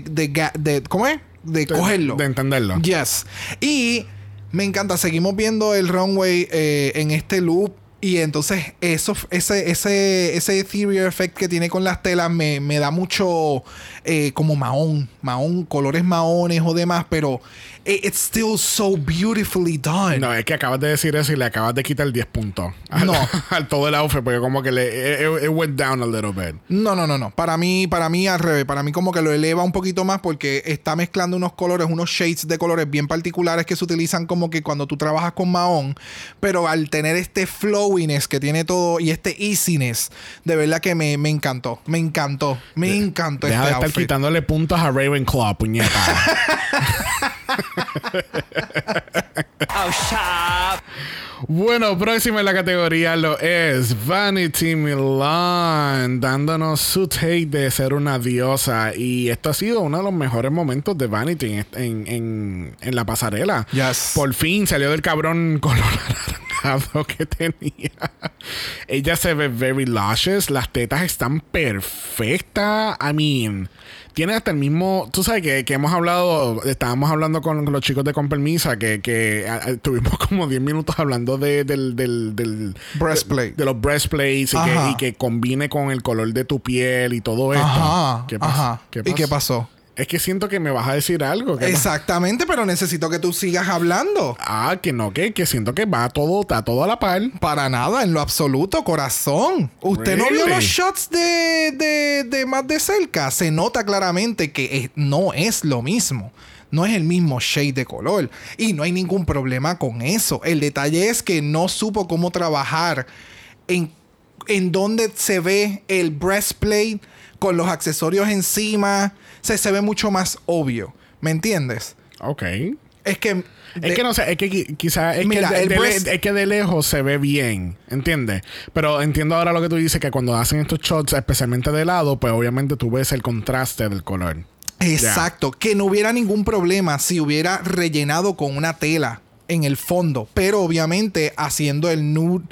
de, ¿Cómo es? De, cogerlo. de entenderlo. Yes. Y me encanta, seguimos viendo el runway eh, en este loop. Y entonces eso, ese, ese, ese ethereal effect que tiene con las telas me, me da mucho eh, como mahón, mahón, colores mahones o demás, pero it's still so beautifully done. No, es que acabas de decir eso y le acabas de quitar 10 puntos. Al, No. al todo el outfit, porque como que le. It, it went down a little bit. No, no, no, no. Para mí, para mí al revés. Para mí como que lo eleva un poquito más porque está mezclando unos colores, unos shades de colores bien particulares que se utilizan como que cuando tú trabajas con mahón. Pero al tener este flowiness que tiene todo y este easiness, de verdad que me, me encantó. Me encantó. Me encantó Deja este de estar outfit. quitándole puntos a Ravenclaw, puñeta. Oh, shut up. bueno, próximo en la categoría lo es Vanity Milan, dándonos su take de ser una diosa. Y esto ha sido uno de los mejores momentos de Vanity en, en- en- en la pasarela. Yes. Por fin salió del cabrón color anaranjado que tenía. Ella se ve very luscious. Las tetas están perfectas. I mean, tiene hasta el mismo. Tú sabes que, que hemos hablado. Estábamos hablando con los chicos de Con Permisa. Que, que a- a- tuvimos como 10 minutos hablando de, del, del, del- Breastplate. De, de los breastplates y que, y que combine con el color de tu piel y todo esto. Ajá. Ajá. ¿Y qué pasó? Es que siento que me vas a decir algo. Exactamente, pero necesito que tú sigas hablando. Ah, que no, que, que siento que va todo, está todo a la par. Para nada, en lo absoluto, corazón. ¿Usted no vio los shots de, de, de más de cerca? Se nota claramente que es- no es lo mismo. No es el mismo shade de color. Y no hay ningún problema con eso. El detalle es que no supo cómo trabajar en, en donde se ve el breastplate con los accesorios encima. Se, se ve mucho más obvio. ¿Me entiendes? Ok. Es que... Es que no sé, es que qui- quizás es, Mira, que de, el de le- breast- es que de lejos se ve bien, ¿entiendes? Pero entiendo ahora lo que tú dices, que cuando hacen estos shots, especialmente de lado, pues obviamente tú ves el contraste del color. Exacto, que no hubiera ningún problema si hubiera rellenado con una tela en el fondo, pero obviamente haciendo el nude,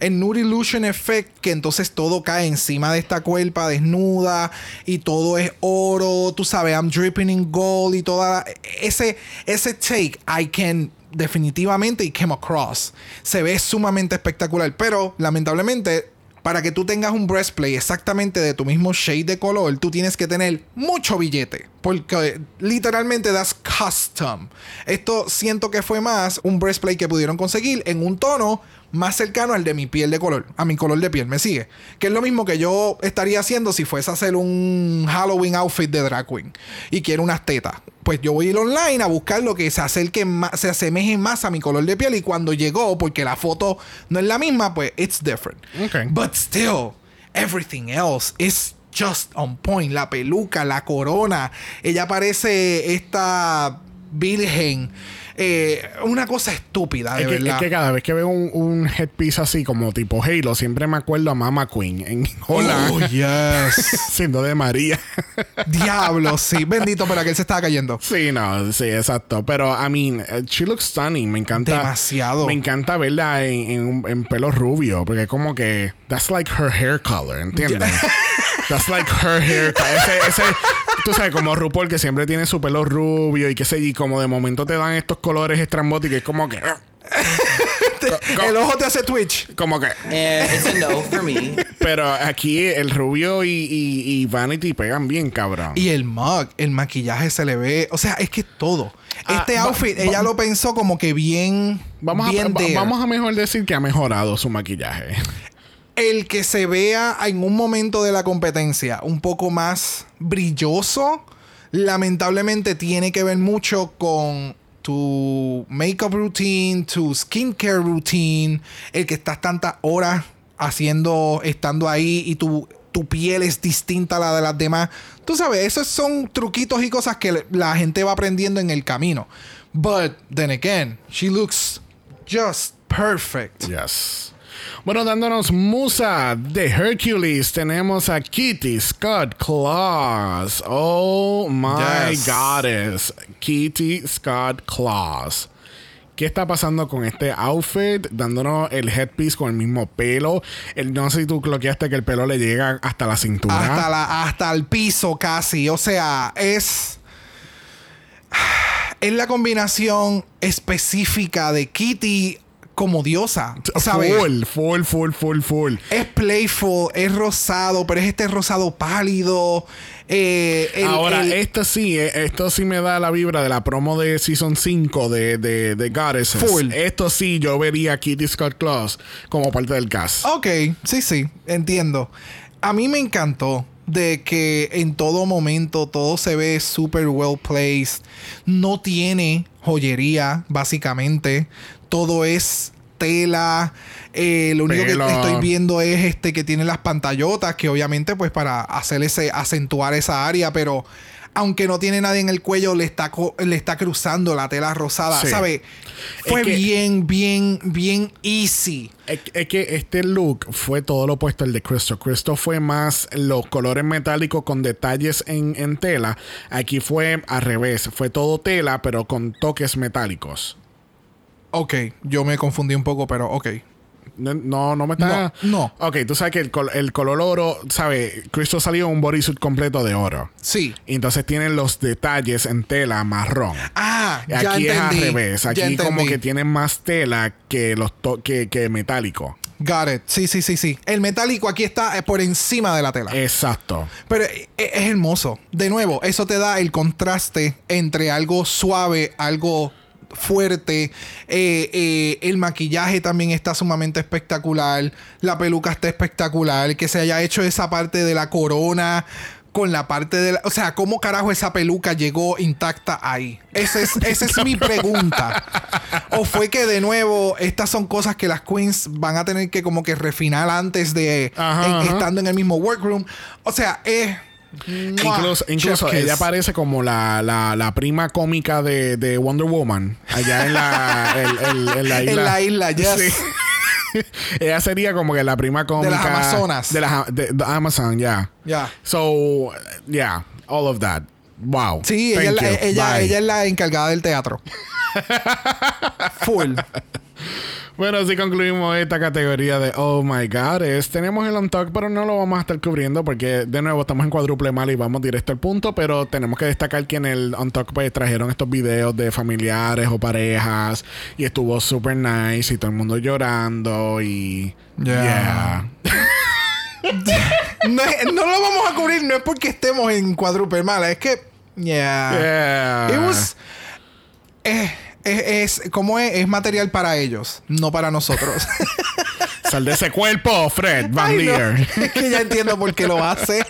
el nude illusion effect, que entonces todo cae encima de esta cuerpa desnuda y todo es oro, tú sabes, I'm dripping in gold y toda ese ese take I can definitivamente y came across. Se ve sumamente espectacular, pero lamentablemente para que tú tengas un breastplate exactamente de tu mismo shade de color, tú tienes que tener mucho billete. Porque literalmente das custom. Esto siento que fue más un breastplate que pudieron conseguir en un tono más cercano al de mi piel de color, a mi color de piel, ¿me sigue? Que es lo mismo que yo estaría haciendo si fuese a hacer un Halloween outfit de drag queen y quiero unas tetas. Pues yo voy a ir online a buscar lo que se acerque más, se asemeje más a mi color de piel y cuando llegó, porque la foto no es la misma, pues it's different. But still, everything else is just on point. La peluca, la corona. Ella parece esta virgen. Eh, una cosa estúpida, de Es que, verdad. es que cada vez que veo un, un headpiece así como tipo Halo, siempre me acuerdo a Mama Queen en Hola, Oh, yes. siendo de María. Diablo, sí. Bendito, pero que él se estaba cayendo. Sí, no, sí, exacto. Pero, I mean, eh, she looks stunning. Me encanta. Demasiado. Me encanta verla en, en pelo rubio. Porque es como que. That's like her hair color, ¿entiendes? that's like her hair color. Ese, ese, tú sabes, como RuPaul que siempre tiene su pelo rubio y qué sé, y como de momento te dan estos colores estrambóticos. Es como que. El ojo te hace twitch. Como que. And it's a no for me. Pero aquí el rubio y, y, y Vanity pegan bien, cabrón. Y el mug, el maquillaje se le ve. O sea, es que todo. Ah, Este outfit, va- ella lo pensó como que bien. Vamos a, bien va- there. vamos a mejor decir que ha mejorado su maquillaje. El que se vea en un momento de la competencia un poco más brilloso, lamentablemente tiene que ver mucho con tu makeup routine, tu skincare routine, el que estás tantas horas haciendo, estando ahí y tu, tu piel es distinta a la de las demás. Tú sabes, esos son truquitos y cosas que la gente va aprendiendo en el camino. But then again, she looks just perfect. Yes. Bueno, dándonos musa de Hercules, tenemos a Kitty Scott Claus. Oh my Yes. goddess. Kitty Scott Claus. ¿Qué está pasando con este outfit? Dándonos el headpiece con el mismo pelo. El, no sé si tú cloqueaste que el pelo le llega hasta la cintura. hasta, la, hasta el piso casi. O sea, es. Es la combinación específica de Kitty como diosa. ¿sabes? Full, full, full, full, full. Es playful, es rosado, pero es este rosado pálido. Eh, el- Ahora, el- esto sí, eh, esto sí me da la vibra de la promo de Season 5 de, de, de Goddesses. Full. Esto sí, yo vería a Kitty Scott Claus como parte del cast. Ok, sí, sí, entiendo. A mí me encantó de que en todo momento todo se ve super well placed. No tiene joyería, básicamente. Todo es tela. Eh, lo único Pelo. que estoy viendo es este que tiene las pantallotas, que obviamente, pues, para hacer ese, acentuar esa área, pero. Aunque no tiene nadie en el cuello, le está, le está cruzando la tela rosada. Sí. ¿Sabe? Fue que- bien, bien, bien easy. Es, es que este look fue todo lo opuesto al de Cristo. Cristo fue más los colores metálicos con detalles en, en tela. Aquí fue al revés. Fue todo tela, pero con toques metálicos. Ok, yo me confundí un poco, pero ok. No, no, me está. No, no. Ok, tú sabes que el, col- el color oro, ¿sabes? Cristo salió un bodysuit completo de oro. Sí. Y entonces tienen los detalles en tela marrón. Ah, ya Aquí es al revés. Aquí como que tienen más tela que los to- que, que metálico. Got it. Sí, sí, sí, sí. El metálico aquí está eh, por encima de la tela. Exacto. Pero eh, es hermoso. De nuevo, eso te da el contraste entre algo suave, algo fuerte. Eh, eh, el maquillaje también está sumamente espectacular. La peluca está espectacular. Que se haya hecho esa parte de la corona con la parte de la... O sea, ¿cómo carajo esa peluca llegó intacta ahí? Esa es, esa es mi pregunta. ¿O fue que de nuevo estas son cosas que las queens van a tener que como que refinar antes de... Ajá, en- ajá. estando en el mismo workroom? O sea, es... Incluso, incluso ella kiss. parece como la, la, la prima cómica de, de Wonder Woman. Allá en la, el- el- en la isla. En la isla, yes. Sí. ella sería como que la prima cómica. las Amazonas. De las de, de Amazon, yeah. Ya. So, yeah, all of that. Wow. Sí, ella, Thank ella, ella es la encargada del teatro. Full. Bueno, así concluimos esta categoría de Oh my God. Es, tenemos el on talk, pero no lo vamos a estar cubriendo porque de nuevo estamos en cuádruple mal y vamos directo al punto. Pero tenemos que destacar que en el on talk pues, trajeron estos videos de familiares o parejas y estuvo super nice y todo el mundo llorando y. Yeah. No, lo vamos a cubrir, no es porque estemos en cuádruple mala, es que. Yeah. Yeah. It was- eh, es, es, como es, es material para ellos, no para nosotros. Sal de ese cuerpo, Fred Van no. Leer. Es que ya entiendo por qué lo hace.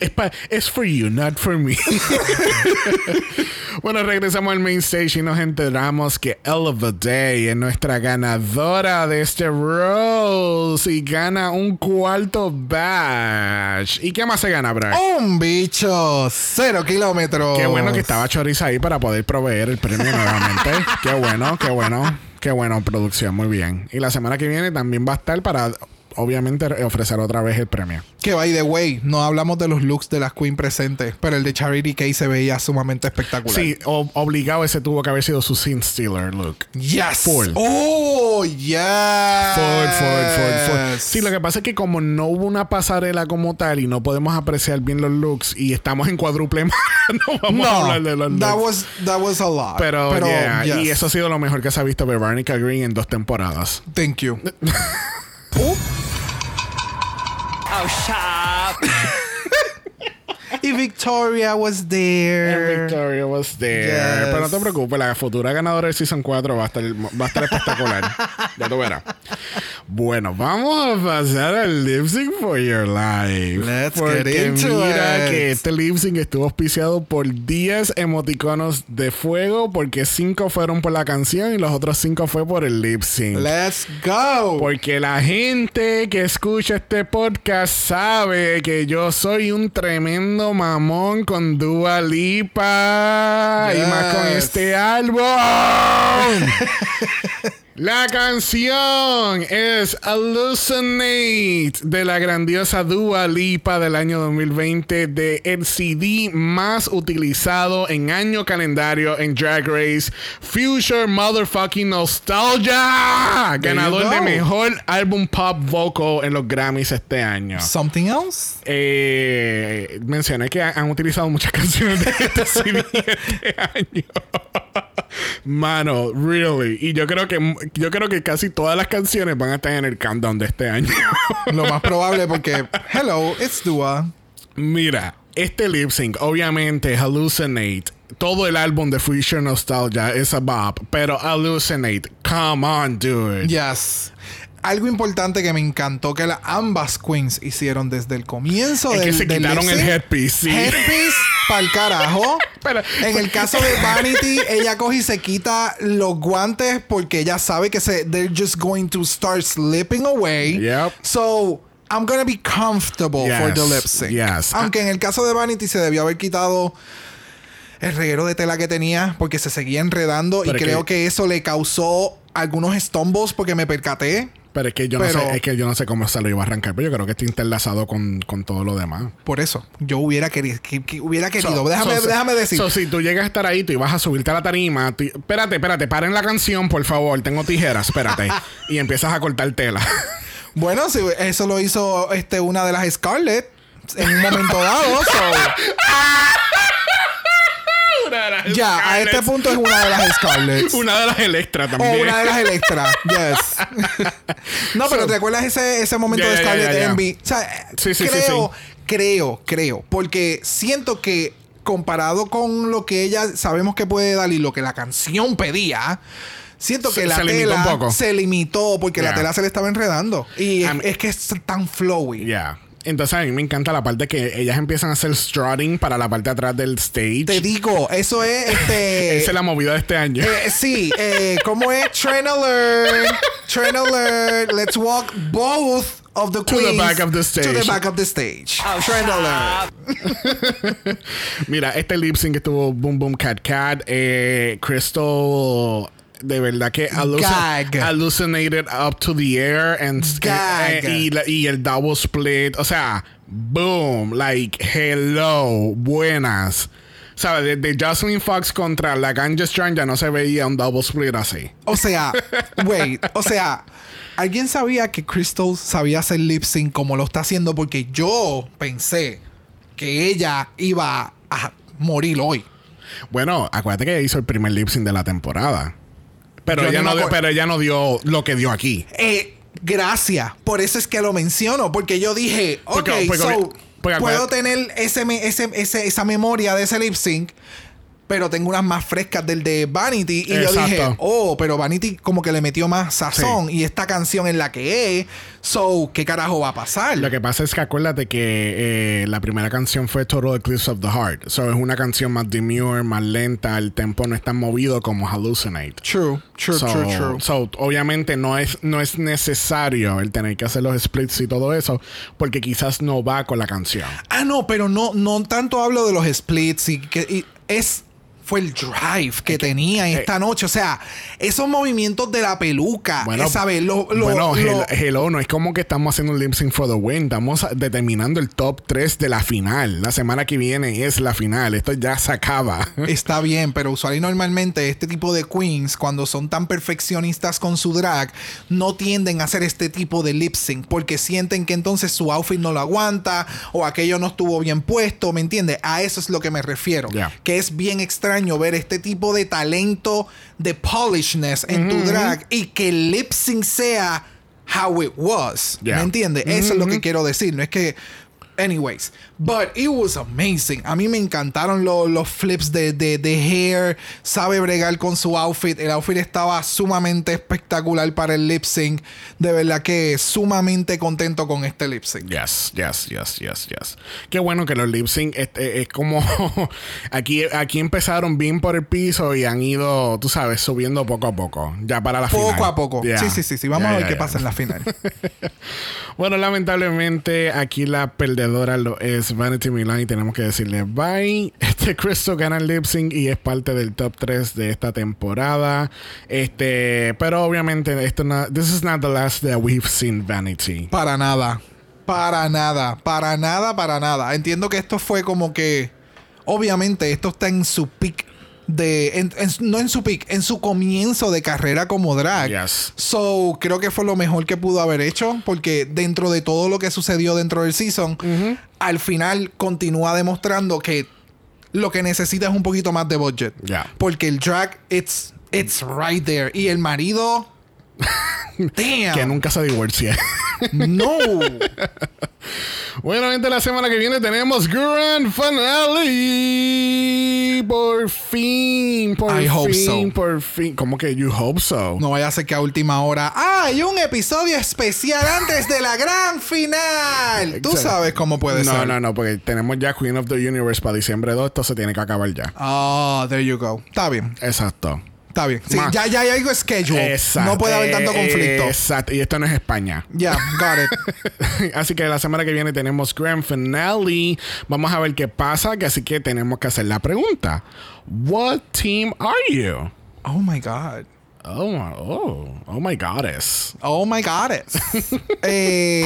Es, pa- es for you, not for me. bueno, regresamos al main stage y nos enteramos que Elva Day es nuestra ganadora de este Rose y gana un cuarto badge. ¿Y qué más se gana, Brad? Un bicho, cero kilómetros. Qué bueno que estaba Choriza ahí para poder proveer el premio nuevamente. qué bueno, qué bueno. Qué bueno, producción, muy bien. Y la semana que viene también va a estar para, obviamente, re- ofrecer otra vez el premio. Que by the way, no hablamos de los looks de las Queen presentes, pero el de Charity Case se veía sumamente espectacular. Sí, obligado ese tuvo que haber sido su Sin Stealer look. Yes. Full. Oh, yes. Ford, Ford, Ford, Ford. Sí, lo que pasa es que como no hubo una pasarela como tal y no podemos apreciar bien los looks y estamos en cuadruple más, no vamos a hablar de los that looks. was, that was a lot. pero, yeah, yes. y eso ha sido lo mejor que se ha visto de Veronica Green en dos temporadas. Thank you. Oh, shop. y Victoria was there. Victoria was there. Yes. Pero no te preocupes, la futura ganadora del Season 4 va a estar, va a estar espectacular. ya tú verás. Bueno, vamos a pasar al lip sync for your life. Let's Porque get into mira it. que este lip sync estuvo auspiciado por 10 emoticonos de fuego, porque 5 fueron por la canción y los otros 5 fue por el lip sync. Let's go. Porque la gente que escucha este podcast sabe que yo soy un tremendo mamón con Dua Lipa y más con este álbum. La canción es Hallucinate de la grandiosa Dua Lipa del año 2020 de el CD más utilizado en año calendario en Drag Race Future Motherfucking Nostalgia ganador de mejor álbum pop vocal en los Grammys este año. Something else? Eh, mencioné que han utilizado muchas canciones de este CD este año. Mano, really. Y yo creo que yo creo que casi todas las canciones van a estar en el countdown de este año. Lo más probable porque, hello, it's Dua. Mira, este lip sync, obviamente, Hallucinate. Todo el álbum de Future Nostalgia es a bop, pero Hallucinate, come on, dude. Yes. Algo importante que me encantó que las ambas queens hicieron desde el comienzo Es del que se del quitaron el headpiece, sí. Headpiece pa'l carajo. Pero- en el caso de Vanity, ella coge y se quita los guantes porque ella sabe que se, they're just going to start slipping away. Yep. So, I'm gonna be comfortable for the lip sync. yes. Aunque en el caso de Vanity se debió haber quitado el reguero de tela que tenía porque se seguía enredando Pero y creo que- que eso le causó algunos estombos porque me percaté. Pero es que yo no sé, es que yo no sé cómo se lo iba a arrancar, pero yo creo que está interlazado con, con todo lo demás. Por eso, yo hubiera querido, que, que hubiera querido. So- déjame, so- déjame decir. so, si tú llegas a estar ahí, tú ibas a subirte a la tarima. ti- espérate, espérate, paren la canción, por favor. Tengo tijeras, espérate. y empiezas a cortar tela. Bueno, si eso lo hizo este, una de las Scarlett en un momento dado. ya, a este punto es una de las Scarlett. Una de las Electra O también. una de las Electra. Yes. no, pero ¿te acuerdas ese, ese momento Ya, de ya. Envy? O sea, Sí, sí, sí, creo, sí. creo, creo. Porque siento que comparado con lo que ella sabemos que puede dar y lo que la canción pedía. Siento que Se- la se tela un poco. se limitó porque la tela se le estaba enredando. Y es, que es tan flowy. Ya. Entonces a mí me encanta la parte que ellas empiezan a hacer strutting para la parte de atrás del stage. Te digo, eso es este. Esa es la movida de este año. Eh, sí, eh, ¿cómo es? Trend alert. Trend alert. Let's walk both of the To the queens back of the To stage. the back of the stage. Trend alert. Mira, este lip sync estuvo Boom Boom Cat Cat. Eh, Crystal. De verdad que Gag. hallucinated up to the air and Gag. eh, y, la- y el double split. O sea, boom, like hello, buenas. ¿Sabes? Desde Jocelyn Fox contra la Ganja Strong ya no se veía un double split así. O sea, wait, o sea, ¿alguien sabía que Crystal sabía hacer lip sync como lo está haciendo? Porque yo pensé que ella iba a morir hoy. Bueno, acuérdate que ella hizo el primer lip sync de la temporada. Pero Yo ella, no dio, pero ella no dio lo que dio aquí. Eh, gracias. Por eso es que lo menciono. Porque yo dije, ok, Porque- porque- so, porque puedo tener ese, ese- ese- esa memoria de ese lip sync. Pero tengo unas más frescas del de Vanity. Y yo dije, oh, pero Vanity como que le metió más sazón. Sí. Y esta canción en la que es. So, ¿qué carajo va a pasar? Lo que pasa es que acuérdate que eh, la primera canción fue Total Eclipse of the Heart. So es una canción más demure, más lenta, el tempo no es tan movido como Hallucinate. True, true, So- true, true. so, obviamente no es, no es necesario el tener que hacer los splits y todo eso, porque quizás no va con la canción. Ah, no, pero no, no tanto hablo de los splits y que y es fue el drive que tenía esta noche. O sea, esos movimientos de la peluca. Bueno, eh, ¿sabes? Lo, lo- bueno, lo- hel- hello, no es como que estamos haciendo un lip sync for the win. Estamos determinando el top 3 de la final. La semana que viene es la final. Esto ya se acaba. Está bien, pero usual y normalmente este tipo de queens, cuando son tan perfeccionistas con su drag, no tienden a hacer este tipo de lip sync porque sienten que entonces su outfit no lo aguanta o aquello no estuvo bien puesto, ¿me entiendes? A eso es lo que me refiero. Que es bien extraño ver este tipo de talento de polishness en tu drag y que el lip sync sea how it was. ¿Me entiendes? Eso es lo que quiero decir. No es que. Anyways, but it was amazing. A mí me encantaron lo- los flips de, de, de hair. Sabe bregar con su outfit. El outfit estaba sumamente espectacular para el lip sync. De verdad que sumamente contento con este lip sync. Yes, yes, yes, yes, yes. Qué bueno que los lip sync es, es- es como aquí, aquí empezaron bien por el piso y han ido, tú sabes, subiendo poco a poco. Ya para la Poco final. a poco. Yeah. Sí, sí, sí, sí. Vamos Yeah, a ver yeah, qué pasa en la final. Bueno, lamentablemente aquí la perdedora lo es Vanity Milan y tenemos que decirle bye. Este Crystal gana el lip sync y es parte del top 3 de esta temporada. Este, pero obviamente esto no, this is not the last that we've seen Vanity. Para nada. Para nada. Para nada, para nada. Entiendo que esto fue como que. Obviamente, esto está en su peak de. en- en- no en su peak, en su comienzo de carrera como drag. Yes. So, creo que fue lo mejor que pudo haber hecho. Porque dentro de todo lo que sucedió dentro del season, al final continúa demostrando que lo que necesita es un poquito más de budget. Porque el drag, it's, it's right there. Y el marido. Damn. Que nunca se divorcie. No. bueno, gente, la semana que viene tenemos Grand Finale. Por fin, por I hope fin, so. por fin. ¿Cómo que you hope so? No vaya a ser que a última hora. ¡Ah! Hay un episodio especial antes de la gran final. Tú sabes cómo puede no, ser. no, no, porque tenemos ya Queen of the Universe para diciembre 2. Esto se tiene que acabar ya. Oh, there you go. Está bien. Exacto. Está bien. Sí, ya, ya hay algo schedule. Exacto. No puede haber tanto conflicto. Exacto. Y esto no es España. Ya, got it. así que la semana que viene tenemos Grand Finale. Vamos a ver qué pasa. Que así que tenemos que hacer la pregunta. What team are you? Oh my God. Oh, my- oh, oh my goddess. Oh my God. eh,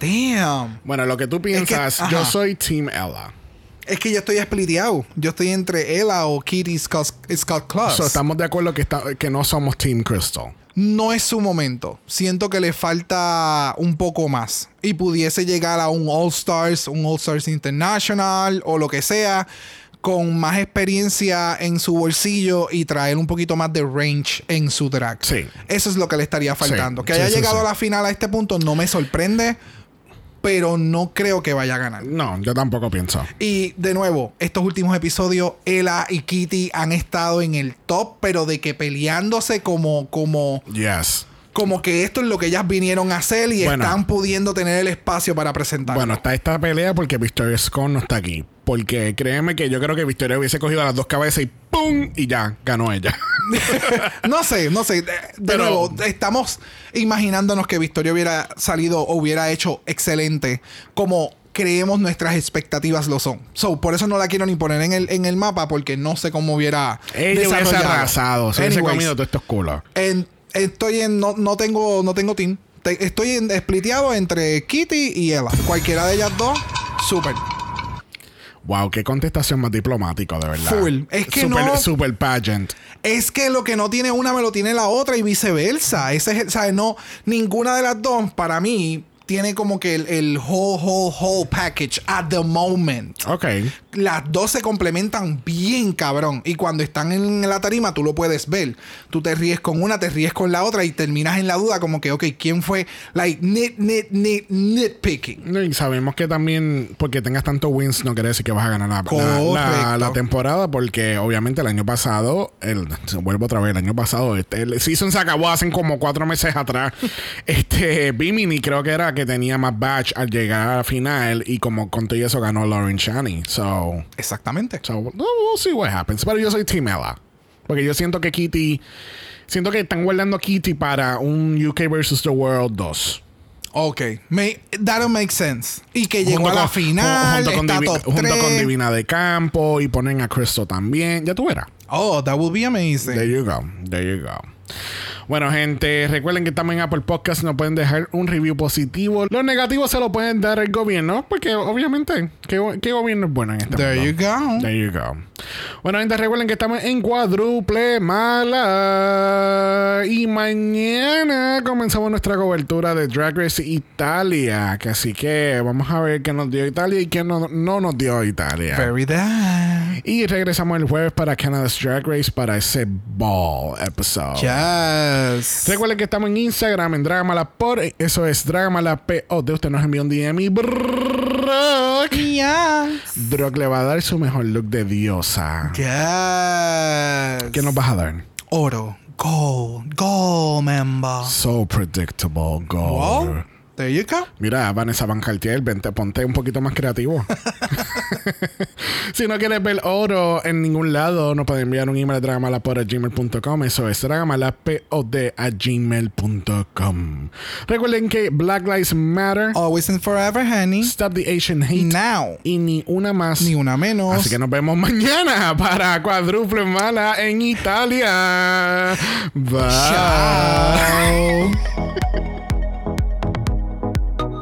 damn. Bueno, lo que tú piensas, yo soy Team Ella. Es que yo estoy spliteado. Yo estoy entre Ella o Kitty Scott, Scott Claus. So, estamos de acuerdo que, está- que no somos Team Crystal. no es su momento. Siento que le falta un poco más. Y pudiese llegar a un All Stars, un All Stars International o lo que sea, con más experiencia en su bolsillo y traer un poquito más de range en su drag. Sí. Eso es lo que le estaría faltando. Sí, que haya sí, llegado a la final a este punto no me sorprende, pero no creo que vaya a ganar. No, yo tampoco pienso. Y de nuevo, estos últimos episodios, Ella y Kitty han estado en el top, pero de que peleándose como, como, Yes. como que esto es lo que ellas vinieron a hacer y Bueno. están pudiendo tener el espacio para presentar. Bueno, está esta pelea porque Victoria Scott no está aquí. Porque créeme que yo creo que Victoria hubiese cogido a las dos cabezas y ¡pum! Y ya, ganó ella. no sé, no sé. De, Pero- nuevo, estamos imaginándonos que Victoria hubiera salido o hubiera hecho excelente como creemos nuestras expectativas lo son. So, por eso no la quiero ni poner en el, en el mapa porque no sé cómo hubiera ella hubiese arrasado. Se hubiese comido todos estos culos. en- estoy en no, no tengo no tengo team. Te- estoy en, spliteado entre Kitty y Ella. Cualquiera de ellas dos, súper. Wow, qué contestación más diplomático, de verdad. Full. Es que super, no- Super pageant. Es que lo que no tiene una me lo tiene la otra y viceversa. Ese es, ¿sabes? No, ninguna de las dos para mí tiene como que el, el whole, whole, whole package at the moment. Ok. Las dos se complementan bien cabrón. Y cuando están en la tarima, tú lo puedes ver. Tú te ríes con una, te ríes con la otra y terminas en la duda como que, ok, ¿quién fue? Like, nit, nit, nit, nitpicking. Y sabemos que también, porque tengas tantos wins, no quiere decir que vas a ganar la, la- la, Correcto. la temporada, porque obviamente el año pasado, el, vuelvo otra vez, el año pasado, este, el season se acabó hace como cuatro meses atrás. este, Bimini creo que era que tenía más batch al llegar a la final, y como con todo eso ganó Lauren Shani. So, Exactamente. so we'll see what happens. Pero yo soy Team Ella. Porque yo siento que Kitty, siento que están guardando a Kitty para un UK versus the World 2. Ok. Me, that'll make sense. Y que llegó a la con- final, junto con, está Divi- top junto con 3. Divina de Campo y ponen a Cristo también. Ya tú verás. Oh, that would be amazing. There you go. There you go. Bueno, gente, recuerden que en Apple Podcast. Nos pueden dejar un review positivo. Los negativos se lo pueden dar el gobierno, porque obviamente, ¿qué, qué gobierno es bueno en este There you go. There you go. Bueno, gente, recuerden que estamos en cuádruple mala. Y mañana comenzamos nuestra cobertura de Drag Race Italia. Que así que vamos a ver qué nos dio Italia y qué no, no nos dio Italia. Very. Y regresamos el jueves para Canada's Drag Race para ese ball episode. Yes. Recuerden que estamos en Instagram, en Dragamala por eso es Dragamala POD. Usted nos envió un DM y Brock. Yes. Brock le va a dar su mejor look de diosa. Yes. ¿Qué nos vas a dar? Oro. Gold. Gold, member. So predictable, gold. Wow. There you go. Mira, Vanessa Van Cartier, vente, ponte un poquito más creativo. si no quieres ver oro en ningún lado, nos pueden enviar un email a dragamalapod.gmail.com. Eso es dragamalapod a gmail.com. Recuerden que Black Lives Matter, Always and forever, honey. Stop the Asian Hate Now. y ni una más. Ni una menos. Así que nos vemos mañana para Cuádruple Mala en Italia. Bye.